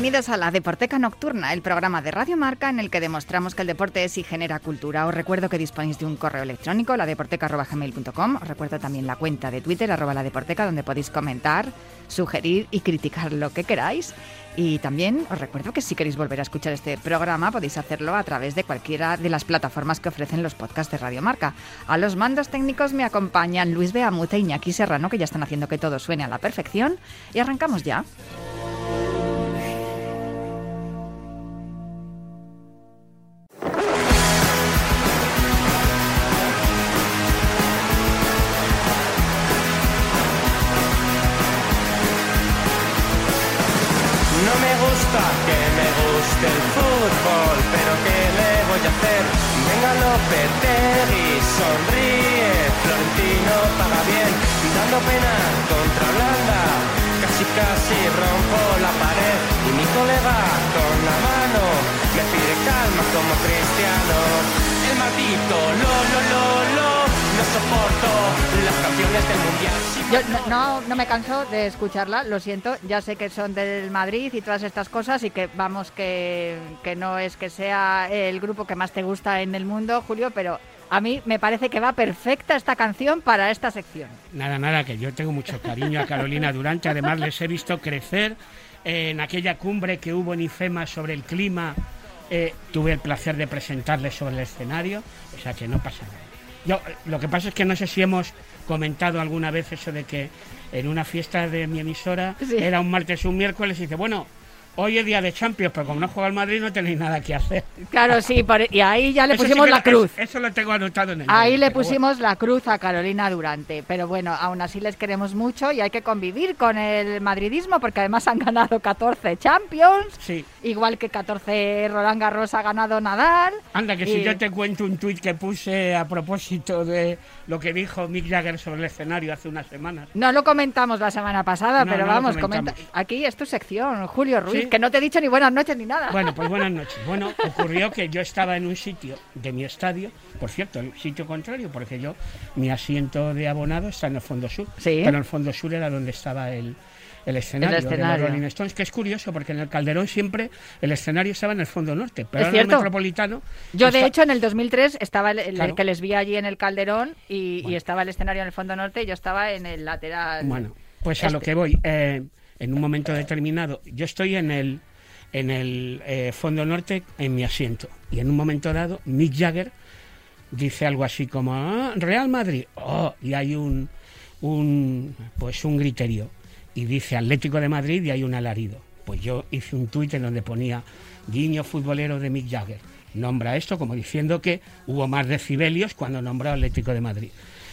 Bienvenidos a la Deporteca Nocturna, el programa de Radio Marca en el que demostramos que el deporte es y genera cultura. Os recuerdo que disponéis de un correo electrónico, ladeporteca.gmail.com. Os recuerdo también la cuenta de Twitter, arroba la deporteca, donde podéis comentar, sugerir y criticar lo que queráis. Y también os recuerdo que si queréis volver a escuchar este programa podéis hacerlo a través de cualquiera de las plataformas que ofrecen los podcasts de Radio Marca. A los mandos técnicos me acompañan Luis Beamute e Iñaki Serrano, que ya están haciendo que todo suene a la perfección. Y arrancamos ya. Yo no, no, no me canso de escucharla, lo siento, ya sé que son del Madrid y todas estas cosas y que vamos que, que no es que sea el grupo que más te gusta en el mundo, Julio, pero a mí me parece que va perfecta esta canción para esta sección. Nada, nada, que yo tengo mucho cariño a Carolina Durante, además les he visto crecer en aquella cumbre que hubo en IFEMA sobre el clima, eh, tuve el placer de presentarles sobre el escenario, o sea que no pasa nada. Yo, eh, lo que pasa es que no sé si hemos comentado alguna vez eso de que en una fiesta de mi emisora Sí. era un martes o un miércoles y dice, bueno, hoy es día de Champions, pero como no juega el Madrid no tenéis nada que hacer. Claro, sí, por- y ahí ya le Eso pusimos la cruz. Eso, eso lo tengo anotado en el Ahí le bueno. pusimos la cruz a Carolina Durante, pero bueno, aún así les queremos mucho y hay que convivir con el madridismo porque además han ganado 14 Champions, Sí. igual que 14 Roland Garros ha ganado Nadal. Anda, que Y- si yo te cuento un tuit que puse a propósito de lo que dijo Mick Jagger sobre el escenario hace unas semanas. No lo comentamos la semana pasada, No, pero no vamos, comenta. Aquí es tu sección, Julio Ruiz, ¿Sí? Que no te he dicho ni buenas noches ni nada. Bueno, pues buenas noches. Bueno, ocurrió que yo estaba en un sitio de mi estadio, por cierto, el sitio contrario, porque yo, mi asiento de abonado está en el fondo sur, Sí. pero el fondo sur era donde estaba el, el escenario, El escenario. de los Rolling Stones, que es curioso porque en el Calderón siempre el escenario estaba en el fondo norte, pero ¿Es ahora en el? Metropolitano... Yo, de hecho, en el 2003 estaba el, el Claro. que les vi allí en el Calderón y, estaba el escenario en el fondo norte y yo estaba en el lateral. Bueno, pues a lo Este. que voy. eh, en un momento determinado, yo estoy en el, en el eh, fondo norte en mi asiento. Y en un momento dado, Mick Jagger dice algo así como "Ah, Real Madrid. Oh, y hay un, un pues un griterío. Y dice Atlético de Madrid y hay un alarido. Pues yo hice un tuit en donde ponía guiño futbolero de Mick Jagger. Nombra esto como diciendo que hubo más decibelios cuando nombró Atlético de Madrid.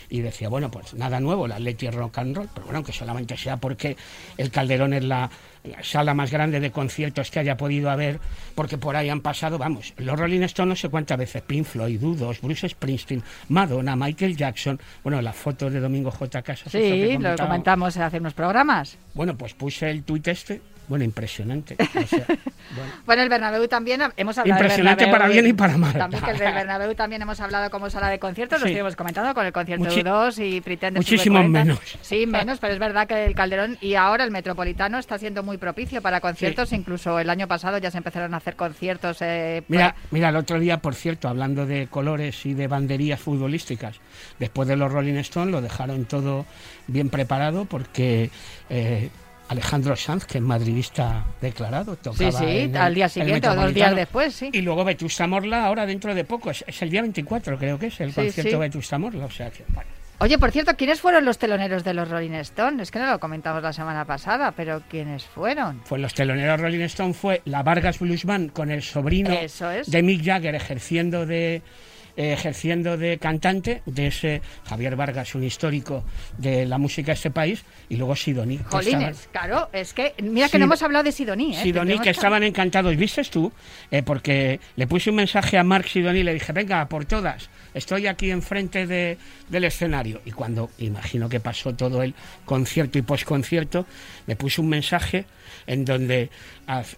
Y decía, bueno, pues nada nuevo, el Atleti es rock and roll, pero bueno, que solamente sea porque el Calderón es la, la sala más grande de conciertos que haya podido haber, porque por ahí han pasado, vamos, los Rolling Stones no sé cuántas veces, Pink Floyd, Dudos, Bruce Springsteen, Madonna, Michael Jackson, bueno, las fotos de Domingo J. Casas. Sí, lo comentamos hace unos programas. Bueno, pues puse el tuit este, bueno, impresionante. o sea, bueno. Bueno, el Bernabéu también hemos hablado Impresionante para bien y para mal. También que el del Bernabéu también hemos hablado como sala de conciertos, lo Sí. estuvimos comentando con el concierto Muchi- U2 y Pretender Muchísimo V40. menos. Sí, menos, pero es verdad que el Calderón y ahora el Metropolitano está siendo muy propicio para conciertos, incluso el año pasado ya se empezaron a hacer conciertos. eh, Mira, mira, el otro día, por cierto, hablando de colores y de banderías futbolísticas, después de los Rolling Stones lo dejaron todo bien preparado porque eh, Alejandro Sanz, que es madridista declarado, tocaba Sí, sí, el- al día siguiente o dos días después, sí. Y luego Vetusta Morla, ahora dentro de poco, es, es el día 24 creo que es el Sí, concierto Vetusta Morla, o sea que, bueno. Oye, por cierto, ¿quiénes fueron los teloneros de los Rolling Stones? Es que no lo comentamos la semana pasada, pero ¿quiénes fueron? Pues los teloneros Rolling Stone fue la Vargas Blues Band con el sobrino Eso es. de Mick Jagger ejerciendo de, ejerciendo de cantante, de ese Javier Vargas, un histórico de la música de este país, y luego Sidoní. que estaban- Jolines, claro, es que mira que no hemos hablado de Sidoní, ¿eh? Sidoní, que estaban encantados, ¿viste tú? Eh, porque le puse un mensaje a Marc Sidoní y le dije, venga, por todas, estoy aquí enfrente de, del escenario. Y cuando, imagino que pasó todo el concierto y posconcierto, me puse un mensaje en donde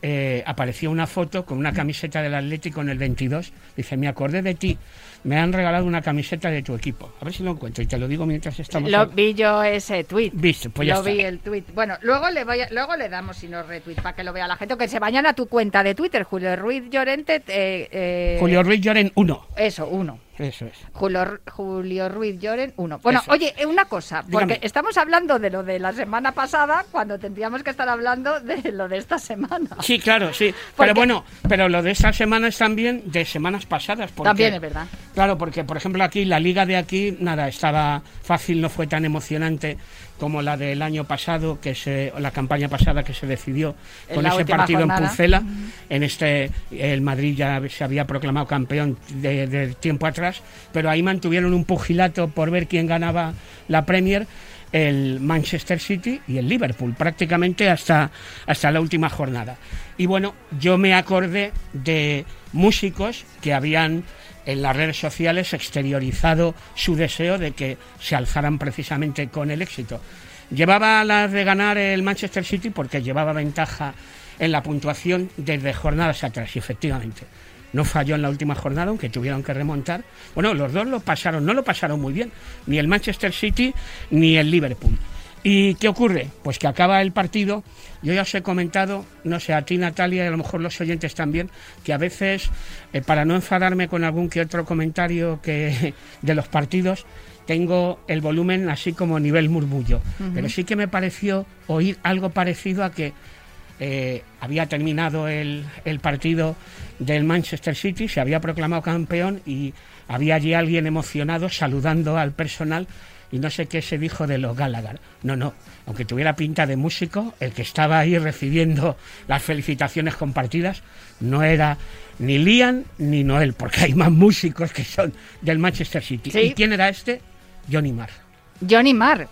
eh, aparecía una foto con una camiseta del Atlético en el 22. Dice, me acordé de ti, me han regalado una camiseta de tu equipo. A ver si lo encuentro y te lo digo mientras estamos... Lo vi yo ese tweet. Viste, pues ya lo está. vi el tweet. Bueno, luego le voy a- luego le damos si no retweet para que lo vea la gente que se vayan a tu cuenta de Twitter, Julio Ruiz Llorente. eh, eh, Julio Ruiz Lloren 1. Eso, uno. Eso es. Julio, Julio Ruiz Lloren, uno. Bueno, Eso. oye, eh, una cosa, porque Dígame. estamos hablando de lo de la semana pasada cuando tendríamos que estar hablando de lo de esta semana. Sí, claro, sí. Pero bueno, pero lo de estas semanas también de semanas pasadas. Porque, También es verdad. Claro, porque por ejemplo aquí, la liga de aquí, nada, estaba fácil, no fue tan emocionante como la del año pasado, que se, la campaña pasada que se decidió con ese partido jornada. en Pucela. En este, el Madrid ya se había proclamado campeón de, de tiempo atrás, pero ahí mantuvieron un pugilato por ver quién ganaba la Premier el Manchester City y el Liverpool, prácticamente hasta, hasta la última jornada. Y bueno, yo me acordé de músicos que habían en las redes sociales exteriorizado su deseo de que se alzaran precisamente con el éxito. Llevaba las de ganar el Manchester City porque llevaba ventaja en la puntuación desde jornadas atrás, efectivamente. No falló en la última jornada, aunque tuvieron que remontar. Bueno, los dos lo pasaron, no lo pasaron muy bien, ni el Manchester City ni el Liverpool. ¿Y qué ocurre? Pues que acaba el partido. Yo ya os he comentado, no sé, a ti Natalia y a lo mejor los oyentes también, que a veces, eh, para no enfadarme con algún que otro comentario que de los partidos, tengo el volumen así como nivel murmullo. Pero sí que me pareció oír algo parecido a que eh, había terminado el, el partido del Manchester City, se había proclamado campeón y había allí alguien emocionado saludando al personal y no sé qué se dijo de los Gallagher. No, no, aunque tuviera pinta de músico, el que estaba ahí recibiendo las felicitaciones compartidas no era ni Liam ni Noel, porque hay más músicos que son del Manchester City. Sí. ¿Y quién era este? Johnny Marr. Johnny Marr,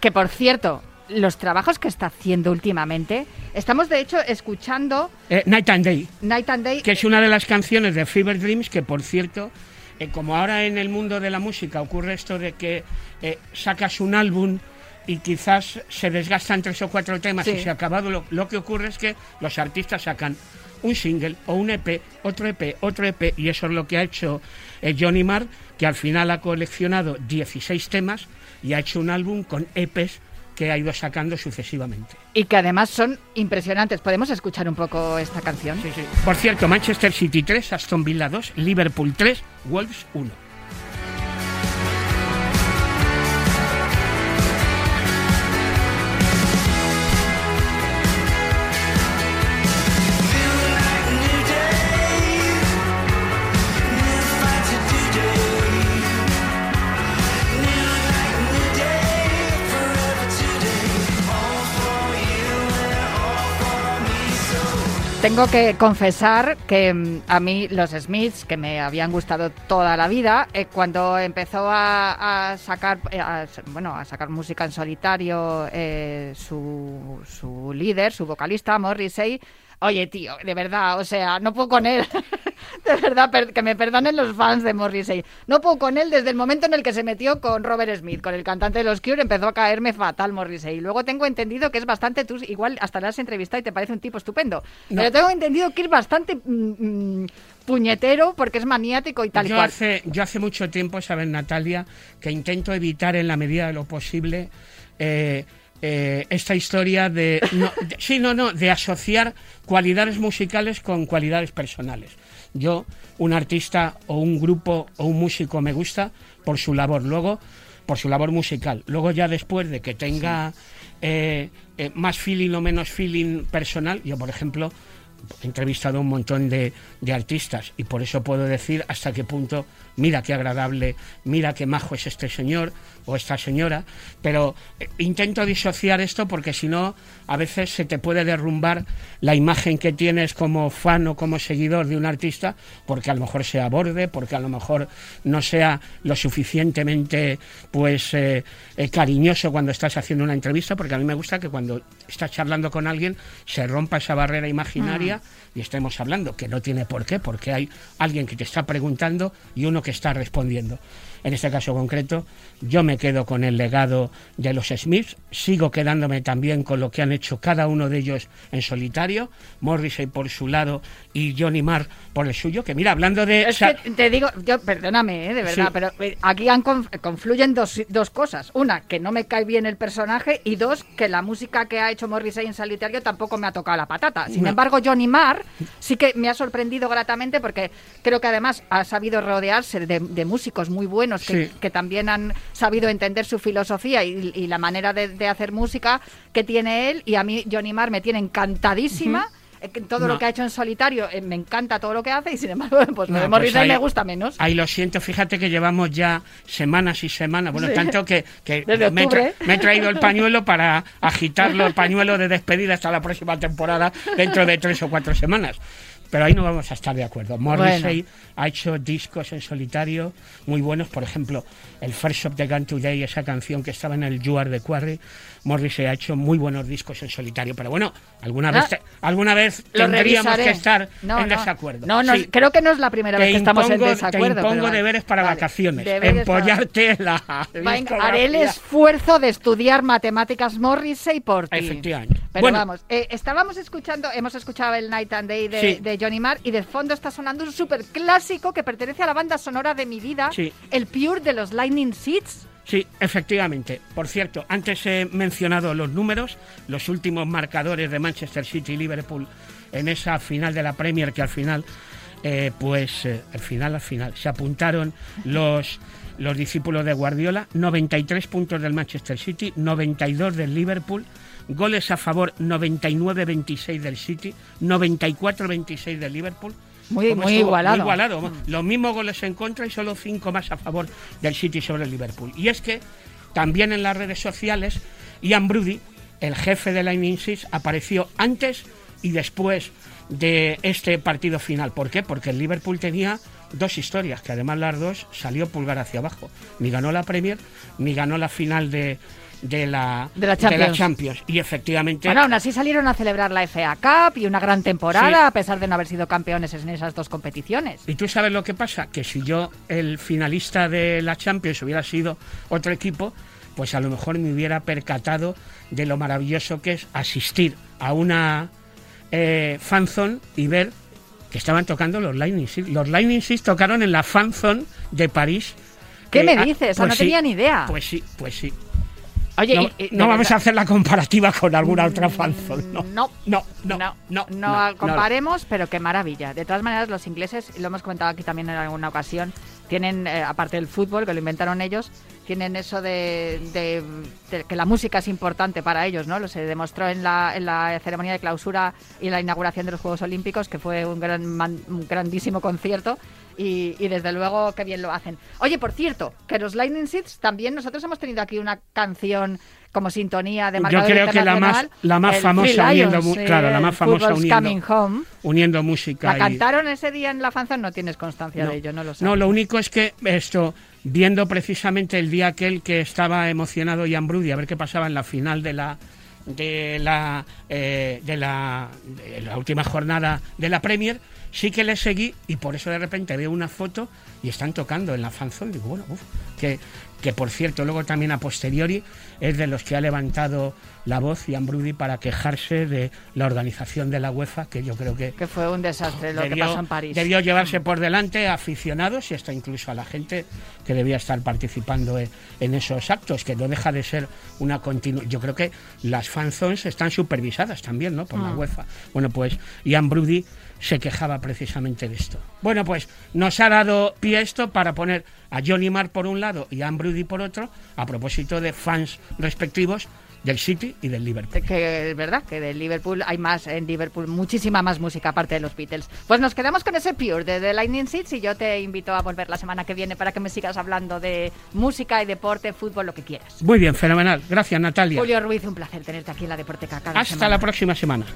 que por cierto, los trabajos que está haciendo últimamente, estamos de hecho escuchando Eh, Night and Day. Night and Day. que es una de las canciones de Fever Dreams que por cierto eh, como ahora en el mundo de la música ocurre esto de que eh, sacas un álbum y quizás se desgastan tres o cuatro temas Sí. y se ha acabado lo, lo que ocurre es que los artistas sacan un single o un EP, otro EP, otro EP y eso es lo que ha hecho eh, Johnny Marr que al final ha coleccionado 16 temas y ha hecho un álbum con EPs que ha ido sacando sucesivamente. Y que además son impresionantes. ¿Podemos escuchar un poco esta canción? Sí, sí. Por cierto, Manchester City 3, Aston Villa 2, Liverpool 3, Wolves 1. Tengo que confesar que mm, a mí los Smiths, que me habían gustado toda la vida, eh, cuando empezó a, sacar, eh, bueno, a sacar música en solitario, eh, su, su líder, su vocalista Morrissey, oye tío, de verdad, o sea, no puedo con él, de verdad, que me perdonen los fans de Morrissey, no puedo con él desde el momento en el que se metió con Robert Smith, con el cantante de los Cure, empezó a caerme fatal Morrissey. Luego tengo entendido que es bastante, tú igual hasta le has entrevistado y te parece un tipo estupendo, No. pero tengo entendido que es bastante mm, mm, puñetero porque es maniático y tal y yo, cual. hace, yo hace mucho tiempo, sabes, Natalia, que intento evitar en la medida de lo posible eh, eh, esta historia de, no, de- Sí, no, no, de asociar cualidades musicales con cualidades personales. Yo, un artista o un grupo o un músico me gusta por su labor, luego por su labor musical. Luego ya después de que tenga eh, eh, más feeling o menos feeling personal, yo por ejemplo he entrevistado a un montón de, de artistas y por eso puedo decir hasta qué punto, mira qué agradable, mira qué majo es este señor o esta señora, pero eh, intento disociar esto porque si no, a veces se te puede derrumbar la imagen que tienes como fan o como seguidor de un artista, porque a lo mejor sea borde, porque a lo mejor no sea lo suficientemente pues eh, eh, cariñoso cuando estás haciendo una entrevista, porque a mí me gusta que cuando estás charlando con alguien se rompa esa barrera imaginaria y estemos hablando, que no tiene por qué, porque hay alguien que te está preguntando y uno que está respondiendo. En este caso concreto, yo me quedo con el legado de los Smiths, sigo quedándome también con lo que han hecho cada uno de ellos en solitario, Morrissey por su lado y Johnny Marr por el suyo, que mira, hablando de... Es sa- que te digo, yo, perdóname, eh, de verdad, Sí. pero eh, aquí han conf- confluyen dos, dos cosas. Una, que no me cae bien el personaje y dos, que la música que ha hecho Morrissey en solitario tampoco me ha tocado la patata. Sin No. embargo, Johnny Marr sí que me ha sorprendido gratamente porque creo que además ha sabido rodearse de, de músicos muy buenos que, Sí. que también han sabido entender su filosofía y, y la manera de, de hacer música que tiene él. Y a mí Johnny Marr me tiene encantadísima. Eh, que Todo No. lo que ha hecho en solitario, eh, me encanta todo lo que hace y sin embargo, pues lo No, pues ahí- me gusta menos. Ahí lo siento, fíjate que llevamos ya semanas y semanas, bueno, Sí. tanto que, que me, tra- me he traído el pañuelo para agitarlo, el pañuelo de despedida hasta la próxima temporada, dentro de tres o cuatro semanas. Pero ahí no vamos a estar de acuerdo. Morrissey ha hecho discos en solitario muy buenos, por ejemplo, el First of the Gun Today, esa canción que estaba en el You Are the Quarry. Morrissey ha hecho muy buenos discos en solitario, pero bueno, alguna vez, te- alguna vez tendríamos revisaré. que estar No, en no. desacuerdo. No, Sí. creo que no es la primera vez que estamos en impongo- desacuerdo. Te impongo vale. deberes para Vale. vacaciones. Deberes para- Empollarte la. Venga, haré el esfuerzo de estudiar matemáticas Morrissey por ti. Efectivamente. Pero Bueno. vamos, eh, estábamos escuchando, hemos escuchado el Night and Day de, Sí. de Johnny Marr y de fondo está sonando un súper clásico que pertenece a la banda sonora de mi vida, Sí. el Pure de los Lightning Seeds. Sí, efectivamente. Por cierto, antes he mencionado los números, los últimos marcadores de Manchester City y Liverpool en esa final de la Premier que al final, eh, pues, eh, al final, al final, se apuntaron los, los discípulos de Guardiola, 93 puntos del Manchester City, 92 del Liverpool, goles a favor 99-26 del City, 94-26 del Liverpool. Muy- ¿Cómo muy estuvo? igualado. Muy igualado. Los mismos goles en contra y solo cinco más a favor del City sobre el Liverpool. Y es que también en las redes sociales, Ian Brody, el jefe de Lightning Six, apareció antes y después de este partido final. ¿Por qué? Porque el Liverpool tenía dos historias, que además las dos salió pulgar hacia abajo. Ni ganó la Premier, ni ganó la final de, de la, De la Champions. Champions. Y efectivamente... Bueno, aún así salieron a celebrar la FA Cup y una gran temporada, Sí. a pesar de no haber sido campeones en esas dos competiciones. ¿Y tú sabes lo que pasa? Que si yo, el finalista de la Champions, hubiera sido otro equipo, pues a lo mejor me hubiera percatado de lo maravilloso que es asistir a una eh, fanzone y ver que estaban tocando los Lightning Six. Los Lightning Six tocaron en la fanzone de París. ¿Qué Eh, me ah, dices? Ah, pues no sí, tenía ni idea. Pues sí, pues sí. Oye, no y- y de no vamos verdad- a hacer la comparativa con alguna otra fanzone. No, No. no, no, no, no, no, no, comparemos, pero qué maravilla. De todas maneras, los ingleses, lo hemos comentado aquí también en alguna ocasión, tienen, eh, aparte del fútbol, que lo inventaron ellos, tienen eso de, de- que la música es importante para ellos, ¿no? Lo se demostró en la, en la ceremonia de clausura y la inauguración de los Juegos Olímpicos, que fue un, gran, grandísimo concierto. Y, y desde luego qué bien lo hacen. Oye, por cierto, que los Lightning Seeds también nosotros hemos tenido aquí una canción como sintonía de Yo creo que la más, la más famosa Three uniendo, Lions, mu- claro, la más famosa uniendo, Home. uniendo música. ¿La y- cantaron ese día en la fanzone? No tienes constancia No. de ello, no lo sé. No, lo único es que esto, viendo precisamente el día aquel que estaba emocionado Ian Brudi a ver qué pasaba en la final de la de la eh, de la, de la última jornada de la Premier, sí que le seguí y por eso de repente veo una foto y están tocando en la fanzone. Digo, bueno, uf, que, que por cierto, luego también a posteriori es de los que ha levantado la voz Ian Brudi para quejarse de la organización de la UEFA, que yo creo que Que fue un desastre lo que pasó en París. debió llevarse por delante a aficionados y hasta incluso a la gente que debía estar participando en, en esos actos, que no deja de ser una continua. Yo creo que las fanzones están supervisadas también, ¿no? Por la Mm. UEFA. Bueno, pues Ian Brudi se quejaba precisamente de esto. Bueno, pues nos ha dado pie esto para poner a Johnny Marr por un lado y a Ian Brudi por otro, a propósito de fans respectivos del City y del Liverpool. Que es verdad que del Liverpool hay más en Liverpool, muchísima más música aparte de los Beatles. Pues nos quedamos con ese Pure de The Lightning Seeds y yo te invito a volver la semana que viene para que me sigas hablando de música y deporte, fútbol, lo que quieras. Muy bien, fenomenal. Gracias, Natalia. Julio Ruiz, un placer tenerte aquí en la Deporteca cada Hasta semana. la próxima semana.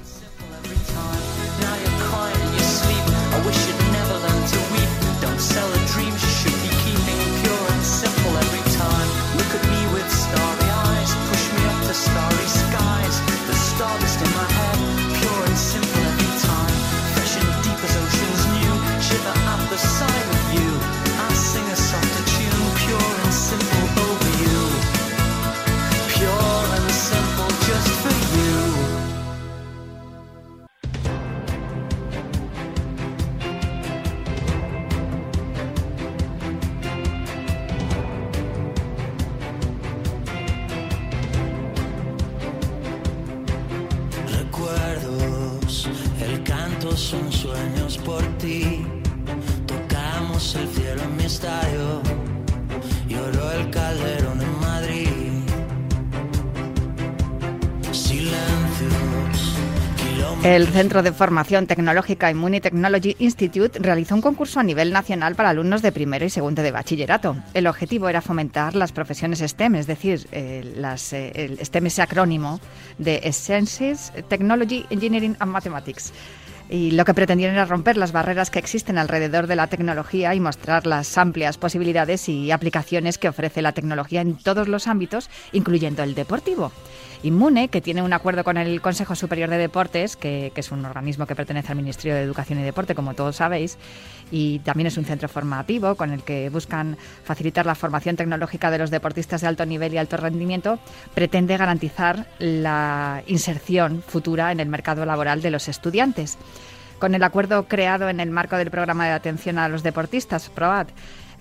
El Centro de Formación Tecnológica Immuni Technology Institute realizó un concurso a nivel nacional para alumnos de primero y segundo de bachillerato. El objetivo era fomentar las profesiones STEM, es decir, eh, las, eh, el STEM es acrónimo de Sciences, Technology, Engineering and Mathematics. Y lo que pretendían era romper las barreras que existen alrededor de la tecnología y mostrar las amplias posibilidades y aplicaciones que ofrece la tecnología en todos los ámbitos, incluyendo el deportivo. Inmune, que tiene un acuerdo con el Consejo Superior de Deportes, que, que es un organismo que pertenece al Ministerio de Educación y Deporte, como todos sabéis, y también es un centro formativo con el que buscan facilitar la formación tecnológica de los deportistas de alto nivel y alto rendimiento, pretende garantizar la inserción futura en el mercado laboral de los estudiantes. Con el acuerdo creado en el marco del programa de atención a los deportistas, PROAD,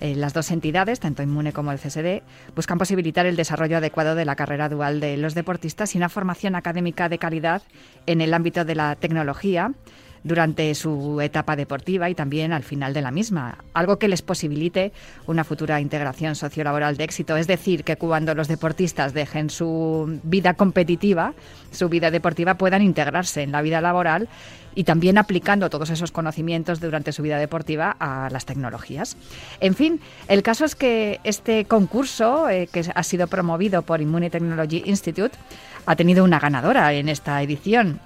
eh, las dos entidades, tanto Inmune como el CSD, buscan posibilitar el desarrollo adecuado de la carrera dual de los deportistas y una formación académica de calidad en el ámbito de la tecnología durante su etapa deportiva y también al final de la misma, algo que les posibilite una futura integración sociolaboral de éxito. Es decir, que cuando los deportistas dejen su vida competitiva, su vida deportiva, puedan integrarse en la vida laboral y también aplicando todos esos conocimientos durante su vida deportiva a las tecnologías. En fin, el caso es que este concurso, eh, que ha sido promovido por Immune Technology Institute, ha tenido una ganadora en esta edición.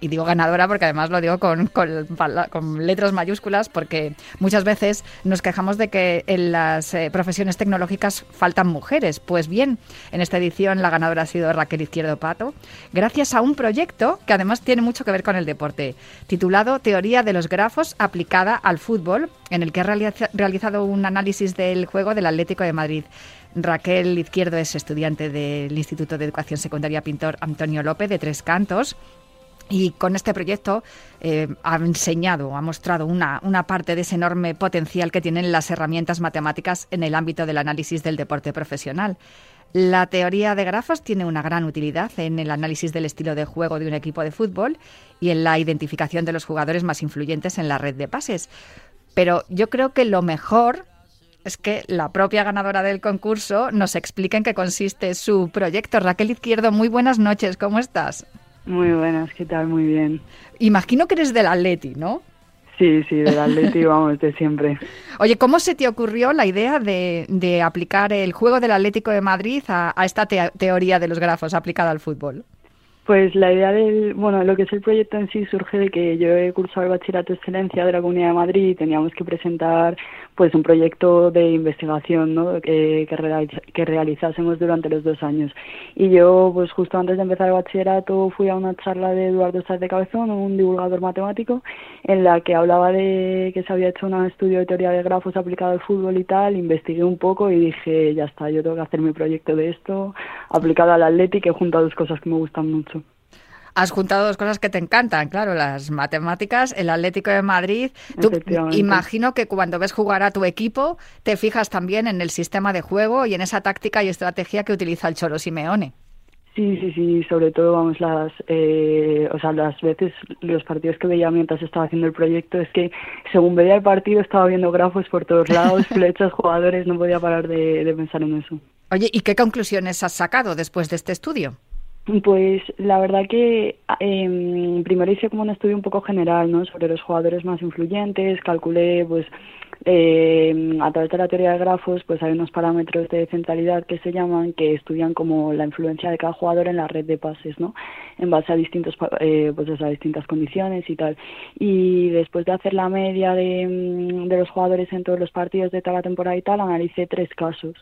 Y digo ganadora porque además lo digo con, con, letras mayúsculas porque muchas veces nos quejamos de que en las eh, profesiones tecnológicas faltan mujeres. Pues bien, en esta edición la ganadora ha sido Raquel Izquierdo Pato, gracias a un proyecto que además tiene mucho que ver con el deporte, titulado Teoría de los grafos aplicada al fútbol, en el que ha realiza- realizado un análisis del juego del Atlético de Madrid. Raquel Izquierdo es estudiante del Instituto de Educación Secundaria Pintor Antonio López de Tres Cantos. Y con este proyecto eh, ha enseñado, ha mostrado una, una parte de ese enorme potencial que tienen las herramientas matemáticas en el ámbito del análisis del deporte profesional. La teoría de grafos tiene una gran utilidad en el análisis del estilo de juego de un equipo de fútbol y en la identificación de los jugadores más influyentes en la red de pases. Pero yo creo que lo mejor es que la propia ganadora del concurso nos explique en qué consiste su proyecto. Raquel Izquierdo, muy buenas noches, ¿cómo estás? Muy buenas, ¿qué tal? Muy bien. Imagino que eres del Atleti, ¿no? Sí, sí, del Atleti, vamos, de siempre. Oye, ¿cómo se te ocurrió la idea de, de aplicar el juego del Atlético de Madrid a, a esta te- teoría de los grafos aplicada al fútbol? Pues la idea del, bueno, lo que es el proyecto en sí surge de que yo he cursado el bachillerato de excelencia de la Comunidad de Madrid y teníamos que presentar pues un proyecto de investigación ¿no? que, que, realizásemos durante los dos años. Y yo, pues justo antes de empezar el bachillerato, fui a una charla de Eduardo Sáez de Cabezón, un divulgador matemático, en la que hablaba de que se había hecho un estudio de teoría de grafos aplicado al fútbol y tal, investigué un poco y dije, ya está, yo tengo que hacer mi proyecto de esto, aplicado al Atleti, que he juntado dos cosas que me gustan mucho. Has juntado dos cosas que te encantan, claro, las matemáticas, el Atlético de Madrid. Tú, imagino que cuando ves jugar a tu equipo, te fijas también en el sistema de juego y en esa táctica y estrategia que utiliza el Cholo Simeone. Sí, sí, sí, sobre todo, vamos, las, eh, o sea, las veces, los partidos que veía mientras estaba haciendo el proyecto, es que según veía el partido estaba viendo grafos por todos lados, flechas, jugadores, no podía parar de, de pensar en eso. Oye, ¿y qué conclusiones has sacado después de este estudio? Pues la verdad que eh, primero hice como un estudio un poco general, ¿no? Sobre los jugadores más influyentes, calculé pues eh, a través de la teoría de grafos, pues hay unos parámetros de centralidad que se llaman, que estudian como la influencia de cada jugador en la red de pases, ¿no? En base a distintos, eh, pues a distintas condiciones y tal. Y después de hacer la media de, mm, los jugadores en todos los partidos de toda temporada y tal, analicé tres casos.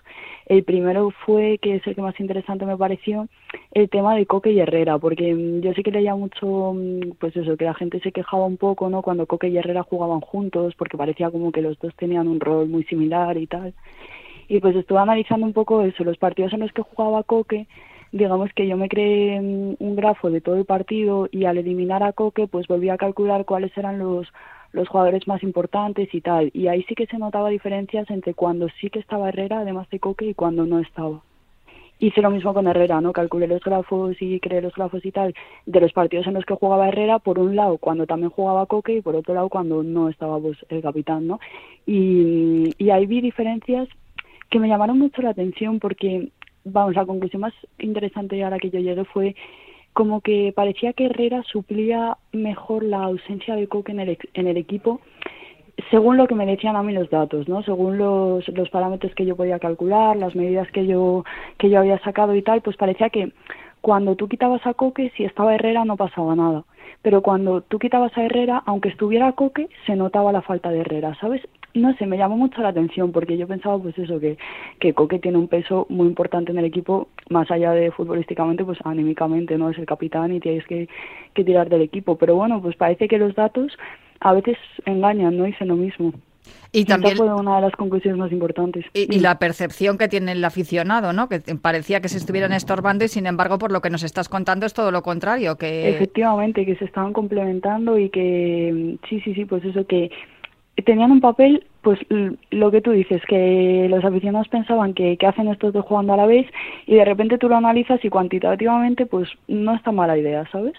El primero fue, que es el que más interesante me pareció, el tema de Coque y Herrera, porque mm, yo sí que leía mucho, mm, pues eso, que la gente se quejaba un poco, ¿no? Cuando Coque y Herrera jugaban juntos, porque parecía como que los dos tenían un rol muy similar y tal. Y pues estuve analizando un poco eso, los partidos en los que jugaba Coque, digamos que yo me creé mm, un grafo de todo el partido y al eliminar a Coque, pues volví a calcular cuáles eran los los jugadores más importantes y tal. Y ahí sí que se notaba diferencias entre cuando sí que estaba Herrera, además de Coque, y cuando no estaba. Hice lo mismo con Herrera, ¿no? Calculé los grafos y creé los grafos y tal de los partidos en los que jugaba Herrera, por un lado cuando también jugaba Coque y por otro lado cuando no estaba pues, el capitán, ¿no? Y, y ahí vi diferencias que me llamaron mucho la atención porque, vamos, la conclusión más interesante a la que yo llegué fue como que parecía que Herrera suplía mejor la ausencia de Coque en el, equipo según lo que me decían a mí los datos, ¿no? Según los, los parámetros que yo podía calcular, las medidas que yo, que yo había sacado y tal, pues parecía que cuando tú quitabas a Coque, si estaba Herrera no pasaba nada. Pero cuando tú quitabas a Herrera, aunque estuviera Coque, se notaba la falta de Herrera, ¿sabes? No sé, me llamó mucho la atención porque yo pensaba pues eso, que, que Coque tiene un peso muy importante en el equipo, más allá de futbolísticamente, pues anímicamente, ¿no? Es el capitán y tienes que, que tirar del equipo. Pero bueno, pues parece que los datos a veces engañan, no dicen lo mismo. Y también fue una de las conclusiones más importantes. y, y la percepción que tiene el aficionado, ¿no? Que parecía que se estuvieran estorbando y sin embargo, por lo que nos estás contando, es todo lo contrario. Que Efectivamente, que se estaban complementando y que sí, sí, sí, pues eso que tenían un papel, pues lo que tú dices, que los aficionados pensaban que, que hacen estos dos jugando a la vez y de repente tú lo analizas y cuantitativamente pues no está mala idea, ¿sabes?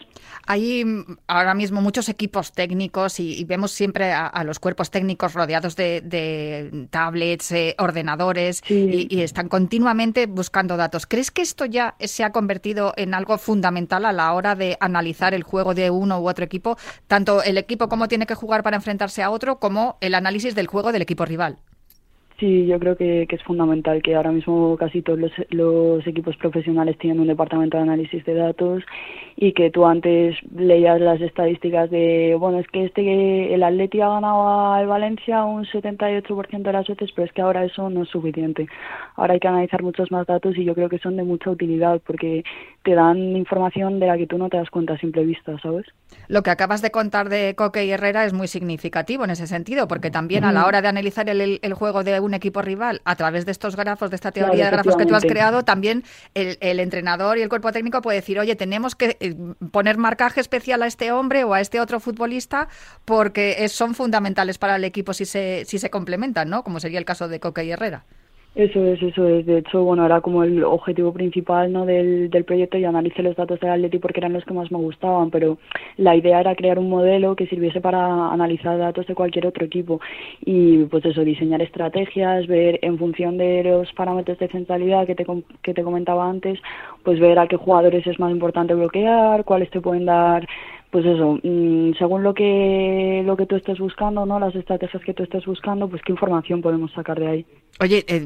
Hay mm, ahora mismo muchos equipos técnicos y, y vemos siempre a, a los cuerpos técnicos rodeados de, de tablets, eh, ordenadores Sí. y, y están continuamente buscando datos. ¿Crees que esto ya se ha convertido en algo fundamental a la hora de analizar el juego de uno u otro equipo? Tanto el equipo cómo tiene que jugar para enfrentarse a otro como el análisis del juego del equipo rival. Sí, yo creo que, que es fundamental que ahora mismo casi todos los, los equipos profesionales tienen un departamento de análisis de datos y que tú antes leías las estadísticas de, bueno, es que este el Atleti ha ganado al Valencia un 78% de las veces, pero es que ahora eso no es suficiente. Ahora hay que analizar muchos más datos y yo creo que son de mucha utilidad porque te dan información de la que tú no te das cuenta a simple vista, ¿sabes? Lo que acabas de contar de Coque y Herrera es muy significativo en ese sentido, porque también a la hora de analizar el, el- juego de un equipo rival a través de estos grafos, de esta Claro, teoría de grafos que tú has creado, también el, el entrenador y el cuerpo técnico puede decir, oye, tenemos que poner marcaje especial a este hombre o a este otro futbolista porque es- son fundamentales para el equipo si se, si se complementan, ¿no? Como sería el caso de Coque y Herrera. Eso es, eso es. De hecho, bueno, era como el objetivo principal ¿no? del, del proyecto y analicé los datos del Atleti porque eran los que más me gustaban, pero la idea era crear un modelo que sirviese para analizar datos de cualquier otro equipo y pues eso, diseñar estrategias, ver en función de los parámetros de centralidad que te, que te comentaba antes, pues ver a qué jugadores es más importante bloquear, cuáles te pueden dar pues eso, mm, según lo que lo que tú estés buscando, ¿no? Las estrategias que tú estés buscando, pues qué información podemos sacar de ahí. Oye, eh,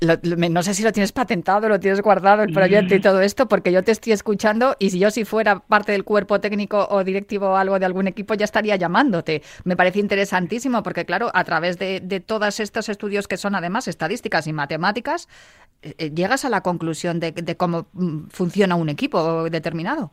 lo- lo- me- no sé si lo tienes patentado, lo tienes guardado, el proyecto y todo esto, porque yo te estoy escuchando y si yo si fuera parte del cuerpo técnico o directivo o algo de algún equipo ya estaría llamándote. Me parece interesantísimo porque, claro, a través de, de todos estos estudios que son además estadísticas y matemáticas, eh, eh, llegas a la conclusión de, de cómo mm, funciona un equipo determinado.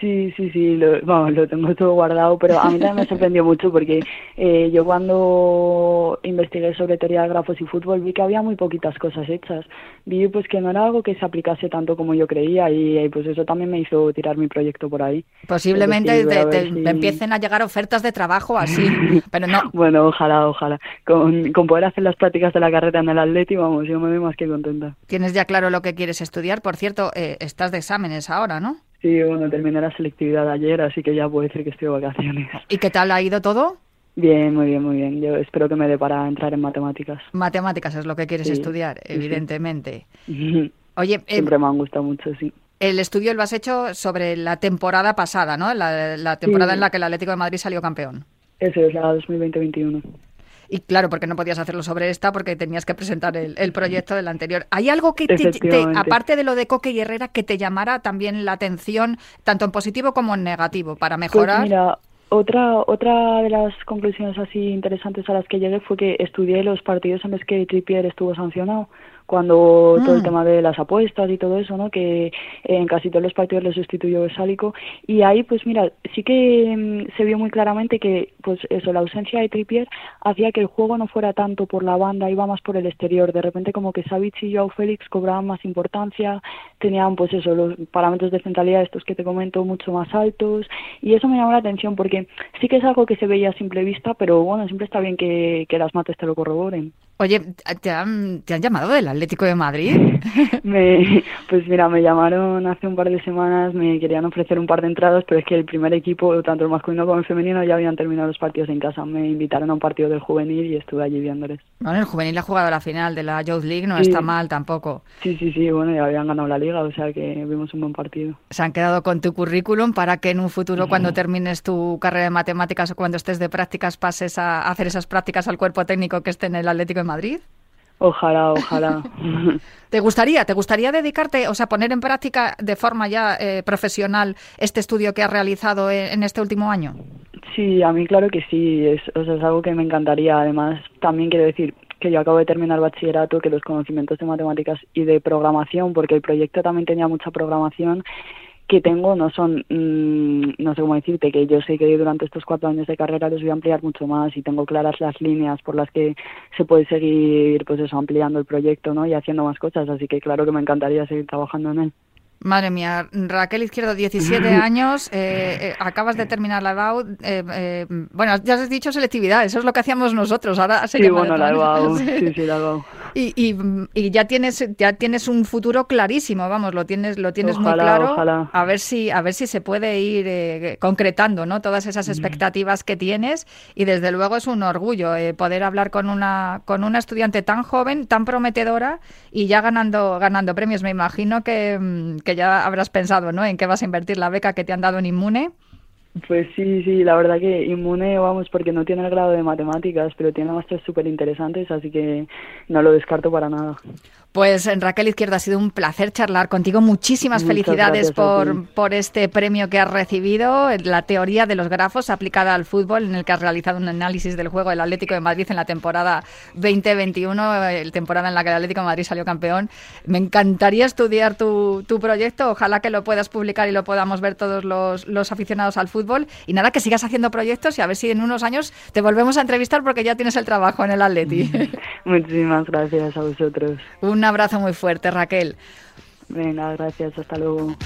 Sí, sí, sí, lo, vamos, lo tengo todo guardado, pero a mí también me sorprendió mucho porque eh, yo cuando investigué sobre teoría de grafos y fútbol vi que había muy poquitas cosas hechas. Vi pues que no era algo que se aplicase tanto como yo creía y, eh, pues eso también me hizo tirar mi proyecto por ahí. Posiblemente Es decir, te, a ver te si- empiecen a llegar ofertas de trabajo así, pero no, Bueno, ojalá, ojalá. Con, con poder hacer las prácticas de la carrera en el Atleti, vamos, yo me voy más que contenta. tienes ya claro lo que quieres estudiar. Por cierto, eh, estás de exámenes ahora, ¿no? Sí, bueno, terminé la selectividad ayer, así que ya puedo decir que estoy de vacaciones. ¿Y qué tal ha ido todo? Bien, muy bien, muy bien. Yo espero que me dé para entrar en matemáticas. Matemáticas es lo que quieres Sí, estudiar, sí. evidentemente. Oye, eh, Siempre me han gustado mucho, sí. El estudio lo has hecho sobre la temporada pasada, ¿no? La, la temporada Sí. en la que el Atlético de Madrid salió campeón. Eso es la 2020-21. Y claro, porque no podías hacerlo sobre esta porque tenías que presentar el, el proyecto del anterior. ¿Hay algo que, te, te- aparte de lo de Coque y Herrera, que te llamara también la atención, tanto en positivo como en negativo, para Pues mejorar? mira, otra, otra de las conclusiones así interesantes a las que llegué fue que estudié los partidos en los que Trippier estuvo sancionado, cuando todo el Mm. tema de las apuestas y todo eso, ¿no? Que en casi todos los partidos le sustituyó Sálico y ahí, pues mira, sí que mm, se vio muy claramente que, pues eso, la ausencia de Trippier hacía que el juego no fuera tanto por la banda, iba más por el exterior. De repente como que Savic y Joao Félix cobraban más importancia, tenían pues eso, los parámetros de centralidad estos que te comento mucho más altos y eso me llamó la atención porque sí que es algo que se veía a simple vista, pero bueno, siempre está bien que, que las mates te lo corroboren. Oye, ¿te han, ¿te han llamado del Atlético de Madrid? Me, pues mira, me llamaron hace un par de semanas, me querían ofrecer un par de entradas, pero es que el primer equipo, tanto el masculino como el femenino, ya habían terminado los partidos en casa. Me invitaron a un partido del juvenil y estuve allí viéndoles. Bueno, el juvenil ha jugado la final de la Youth League, no Sí. está mal tampoco. Sí, sí, sí, bueno, ya habían ganado la liga, o sea que vimos un buen partido. Se han quedado con tu currículum para que en un futuro, cuando termines tu carrera de matemáticas o cuando estés de prácticas, pases a hacer esas prácticas al cuerpo técnico que esté en el Atlético de Madrid. Ojalá, ojalá. ¿Te gustaría, te gustaría dedicarte, o sea, poner en práctica de forma ya eh, profesional este estudio que has realizado en, en este último año? Sí, a mí claro que sí, es, o sea, es algo que me encantaría. Además, también quiero decir que yo acabo de terminar bachillerato, que los conocimientos de matemáticas y de programación, porque el proyecto también tenía mucha programación que tengo, no son, mm, no sé cómo decirte, que yo sé que durante estos cuatro años de carrera los voy a ampliar mucho más y tengo claras las líneas por las que se puede seguir, pues eso, ampliando el proyecto, ¿no? Y haciendo más cosas, así que claro que me encantaría seguir trabajando en él. Madre mía, Raquel Izquierdo, 17 años, eh, eh, acabas de terminar la EBAU. eh, eh, bueno, ya has dicho selectividad, eso es lo que hacíamos nosotros. Ahora se Sí, bueno, la. EBAU, Sí. sí, sí, la EBAU. Y, y, y ya tienes ya tienes un futuro clarísimo, vamos, lo tienes lo tienes muy claro. ojalá. A ver si a ver si se puede ir eh, concretando, ¿no? Todas esas expectativas que tienes y desde luego es un orgullo eh, poder hablar con una con una estudiante tan joven, tan prometedora y ya ganando ganando premios. Me imagino que, mm, que ya habrás pensado, ¿no? En qué vas a invertir la beca que te han dado en Inmune. Pues sí, sí, la verdad que inmune, vamos, porque no tiene el grado de matemáticas, pero tiene másteres súper interesantes, así que no lo descarto para nada. Pues Raquel Izquierdo, ha sido un placer charlar contigo. Muchísimas Muchas felicidades por, por este premio que has recibido, la teoría de los grafos aplicada al fútbol, en el que has realizado un análisis del juego del Atlético de Madrid en la temporada 2021, el temporada en la que el Atlético de Madrid salió campeón. Me encantaría estudiar tu, tu proyecto, ojalá que lo puedas publicar y lo podamos ver todos los, los aficionados al fútbol. Y nada, que sigas haciendo proyectos y a ver si en unos años te volvemos a entrevistar porque ya tienes el trabajo en el Atleti. Muchísimas gracias a vosotros. un abrazo muy fuerte, Raquel. Venga, gracias, hasta luego.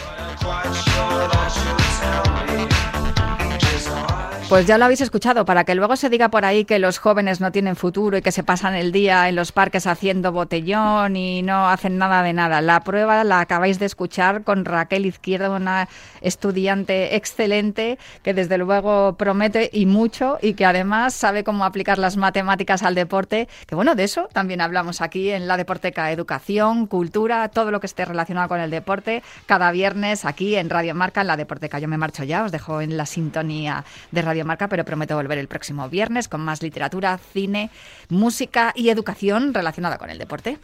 Pues ya lo habéis escuchado, para que luego se diga por ahí que los jóvenes no tienen futuro y que se pasan el día en los parques haciendo botellón y no hacen nada de nada. La prueba la acabáis de escuchar con Raquel Izquierdo, una estudiante excelente que desde luego promete y mucho y que además sabe cómo aplicar las matemáticas al deporte, que bueno, de eso también hablamos aquí en la Deporteca, educación, cultura, todo lo que esté relacionado con el deporte, cada viernes aquí en Radio Marca, en la Deporteca. Yo me marcho ya, os dejo en la sintonía de Radio Marca, pero prometo volver el próximo viernes con más literatura, cine, música y educación relacionada con el deporte.